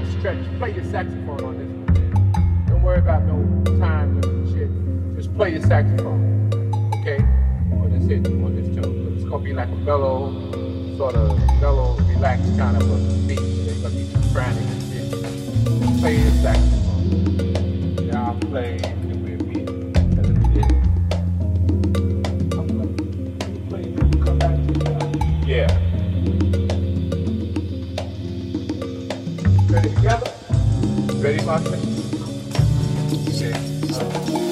long stretch. Play your saxophone on this one. Don't worry about no time limit shit. Just play your saxophone. Okay? On this hit, on this tune. It's gonna be like a bellow, sort of bellow, relaxed kind of a beat. There's gonna be some grinding and shit. Play your saxophone. Yeah, I'll play faca. Certo.